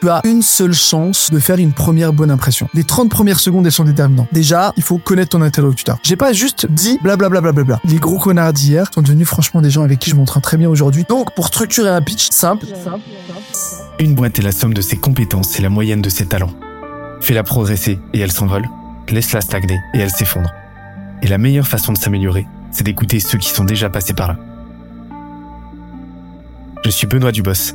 tu as une seule chance de faire une première bonne impression. Les 30 premières secondes, elles sont déterminantes. Déjà, il faut connaître ton interlocuteur. J'ai pas juste dit blablabla. Bla bla bla. Les gros connards d'hier sont devenus franchement des gens avec qui je m'entraîne très bien aujourd'hui. Donc, pour structurer un pitch simple, Une boîte est la somme de ses compétences et la moyenne de ses talents. Fais-la progresser et elle s'envole. Laisse-la stagner et elle s'effondre. Et la meilleure façon de s'améliorer, c'est d'écouter ceux qui sont déjà passés par là. Je suis Benoît Dubos,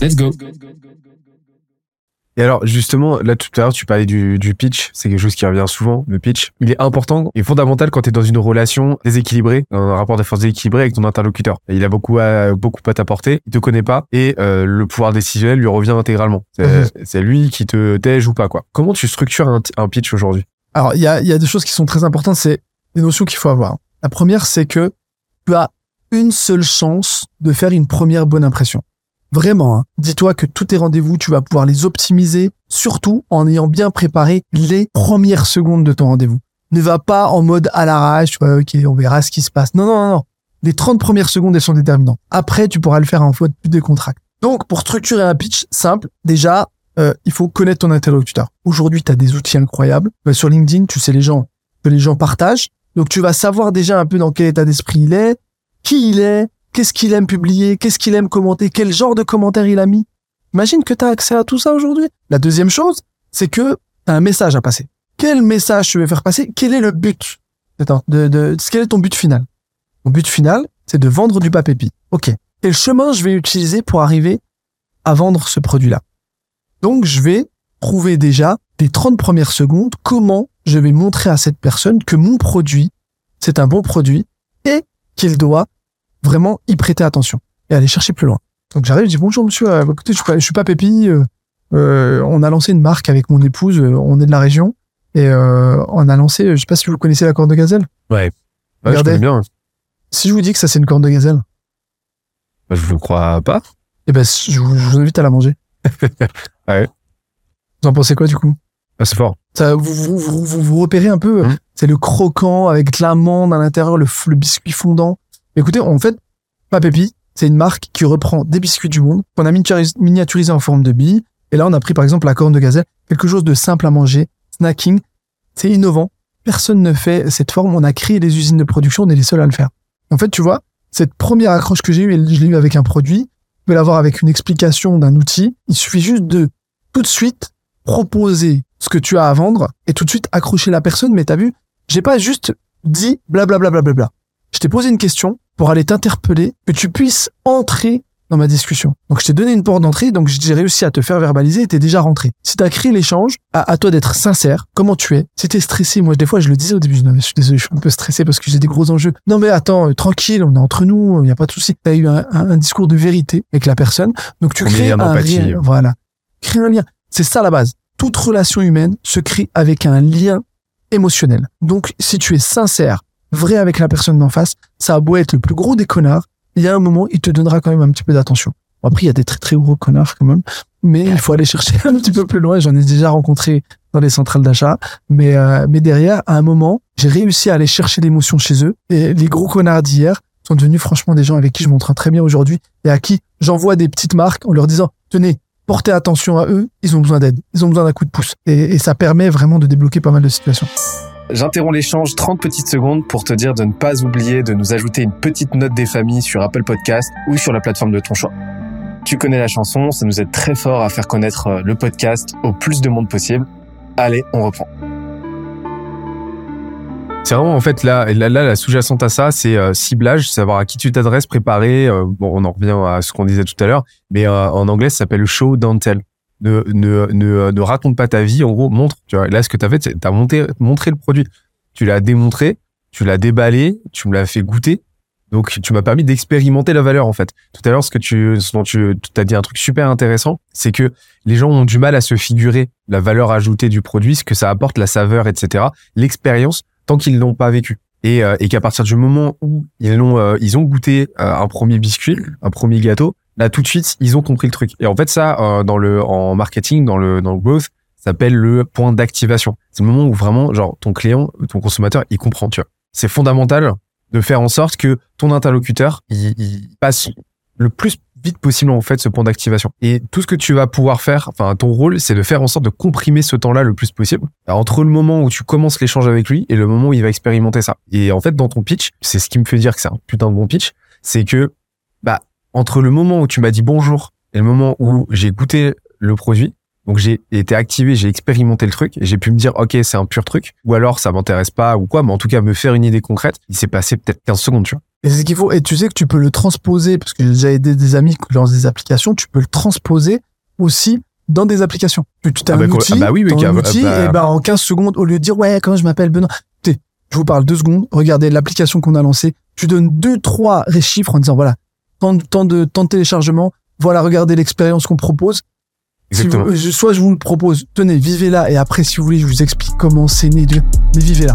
Let's go. Et alors, justement, là, tout à l'heure, tu parlais du, du pitch. C'est quelque chose qui revient souvent, le pitch. Il est important et fondamental quand tu es dans une relation déséquilibrée, dans un rapport de force déséquilibré avec ton interlocuteur. Il a beaucoup à, beaucoup à t'apporter, il te connaît pas et euh, le pouvoir décisionnel lui revient intégralement. C'est Mhm. lui qui te tège ou pas, quoi. Comment tu structures un, un pitch aujourd'hui? Alors, il y a, il y a des choses qui sont très importantes, c'est des notions qu'il faut avoir. La première, c'est que tu as une seule chance de faire une première bonne impression. Vraiment, hein. dis-toi que tous tes rendez-vous, tu vas pouvoir les optimiser, surtout en ayant bien préparé les premières secondes de ton rendez-vous. Ne va pas en mode à l'arrache, tu vois, ok, on verra ce qui se passe. Non, non, non, non. Les 30 premières secondes, elles sont déterminantes. Après, tu pourras le faire en mode plus décontracté. Donc, pour structurer un pitch simple, déjà, euh, il faut connaître ton interlocuteur. Aujourd'hui, tu as des outils incroyables. Euh, sur LinkedIn, tu sais les gens que les gens partagent. Donc, tu vas savoir déjà un peu dans quel état d'esprit il est, qui il est, qu'est-ce qu'il aime publier, qu'est-ce qu'il aime commenter, quel genre de commentaire il a mis? Imagine que tu as accès à tout ça aujourd'hui. La deuxième chose, c'est que tu un message à passer. Quel message tu veux faire passer? Quel est le but? De, de, Quel est ton but final? Mon but final, c'est de vendre du papépi. Ok. Quel chemin je vais utiliser pour arriver à vendre ce produit-là? Donc, je vais trouver déjà des 30 premières secondes comment je vais montrer à cette personne que mon produit, c'est un bon produit et qu'il doit vraiment y prêter attention et aller chercher plus loin. Donc j'arrive, je dis bonjour monsieur, euh, écoutez, je suis pas, je suis pas Pépi, euh, euh, on a lancé une marque avec mon épouse, on est de la région et on a lancé, je sais pas si vous connaissez la corne de gazelle. Ouais, je Regardez. bien. Si je vous dis que ça c'est une corne de gazelle, Bah, je le crois pas. eh ben je vous, je vous invite à la manger. Ouais. Vous en pensez quoi du coup? Ah, c'est fort. ça, vous, vous, vous, vous, vous repérez un peu, Mhm. c'est le croquant avec de l'amande à l'intérieur, le biscuit fondant. Écoutez, en fait, Papépi, c'est une marque qui reprend des biscuits du monde, qu'on a miniaturis- miniaturisé en forme de billes. Et là, on a pris par exemple la corne de gazelle, quelque chose de simple à manger, snacking. C'est innovant. Personne ne fait cette forme. On a créé des usines de production, on est les seuls à le faire. En fait, tu vois, cette première accroche que j'ai eue, je l'ai eue avec un produit. Tu peux l'avoir avec une explication d'un outil. Il suffit juste de tout de suite proposer ce que tu as à vendre et tout de suite accrocher la personne. Mais t'as vu, j'ai pas juste dit blablabla. Bla bla bla. Je t'ai posé une question pour aller t'interpeller, que tu puisses entrer dans ma discussion. Donc je t'ai donné une porte d'entrée, donc j'ai réussi à te faire verbaliser et t'es déjà rentré. Si t'as créé l'échange, à, à toi d'être sincère, comment tu es? Si t'es stressé, moi des fois je le disais au début, je, non, mais je suis désolé, je suis un peu stressé parce que j'ai des gros enjeux. Non mais attends, euh, tranquille, on est entre nous, il n'y a pas de souci. T'as eu un, un- un discours de vérité avec la personne, donc tu crées un lien. Voilà, crée un lien. C'est ça la base. Toute relation humaine se crée avec un lien émotionnel. Donc si tu es sincère, vrai avec la personne d'en face, ça a beau être le plus gros des connards, il y a un moment, il te donnera quand même un petit peu d'attention. Bon, après, il y a des très très gros connards quand même, mais il faut aller chercher un petit peu plus loin. J'en ai déjà rencontré dans les centrales d'achat, mais euh, mais derrière, à un moment, j'ai réussi à aller chercher l'émotion chez eux. Et les gros connards d'hier sont devenus franchement des gens avec qui je m'entraîne très bien aujourd'hui et à qui j'envoie des petites marques en leur disant tenez, portez attention à eux, ils ont besoin d'aide, ils ont besoin d'un coup de pouce. Et ça permet vraiment de débloquer pas mal de situations. J'interromps l'échange 30 petites secondes pour te dire de ne pas oublier de nous ajouter une petite note des familles sur Apple Podcast ou sur la plateforme de ton choix. Tu connais la chanson, ça nous aide très fort à faire connaître euh, le podcast au plus de monde possible. Allez, on reprend. C'est vraiment en fait là, là, là la sous-jacente à ça, c'est euh, ciblage, savoir à qui tu t'adresses, préparer. euh, bon, on en revient à ce qu'on disait tout à l'heure, mais en anglais, ça s'appelle show don't tell. Ne, ne, ne, ne raconte pas ta vie. En gros, montre. Tu vois, là, ce que t'as fait, c'est t'as monté, montré le produit. tu l'as démontré, tu l'as déballé, tu me l'as fait goûter. Donc, tu m'as permis d'expérimenter la valeur, en fait. Tout à l'heure, ce que tu, ce dont tu as dit un truc super intéressant, c'est que les gens ont du mal à se figurer la valeur ajoutée du produit, ce que ça apporte, la saveur, etc. L'expérience, tant qu'ils l'ont pas vécu. Et, euh, et qu'à partir du moment où ils l'ont, euh, ils ont goûté euh, un premier biscuit, un premier gâteau, là, tout de suite, ils ont compris le truc. Et en fait, ça, dans le, en marketing, dans le, dans le growth, s'appelle le point d'activation. C'est le moment où vraiment, genre, ton client, ton consommateur, il comprend, tu vois. C'est fondamental de faire en sorte que ton interlocuteur il, passe le plus vite possible en fait ce point d'activation. Et tout ce que tu vas pouvoir faire, enfin ton rôle, c'est de faire en sorte de comprimer ce temps-là le plus possible entre le moment où tu commences l'échange avec lui et le moment où il va expérimenter ça. Et en fait, dans ton pitch, c'est ce qui me fait dire que c'est un putain de bon pitch, c'est que bah entre le moment où tu m'as dit bonjour et le moment où j'ai goûté le produit, donc j'ai été activé, j'ai expérimenté le truc et j'ai pu me dire ok c'est un pur truc ou alors ça m'intéresse pas ou quoi, mais en tout cas me faire une idée concrète. Il s'est passé peut-être 15 secondes, tu vois. Et c'est ce qu'il faut. Et tu sais que tu peux le transposer parce que j'ai déjà aidé des amis qui lancent des applications. Tu peux le transposer aussi dans des applications. Tu as ah un bah, outil, ah bah oui, un outil bah et bah en 15 secondes au lieu de dire ouais quand je m'appelle Benoît, je vous parle deux secondes. Regardez l'application qu'on a lancée. Tu donnes deux trois chiffres en disant voilà tant, tant de temps de téléchargement. Voilà regardez l'expérience qu'on propose soit je vous le propose, tenez, vivez là, et après, si vous voulez, je vous explique comment c'est né, mais vivez là.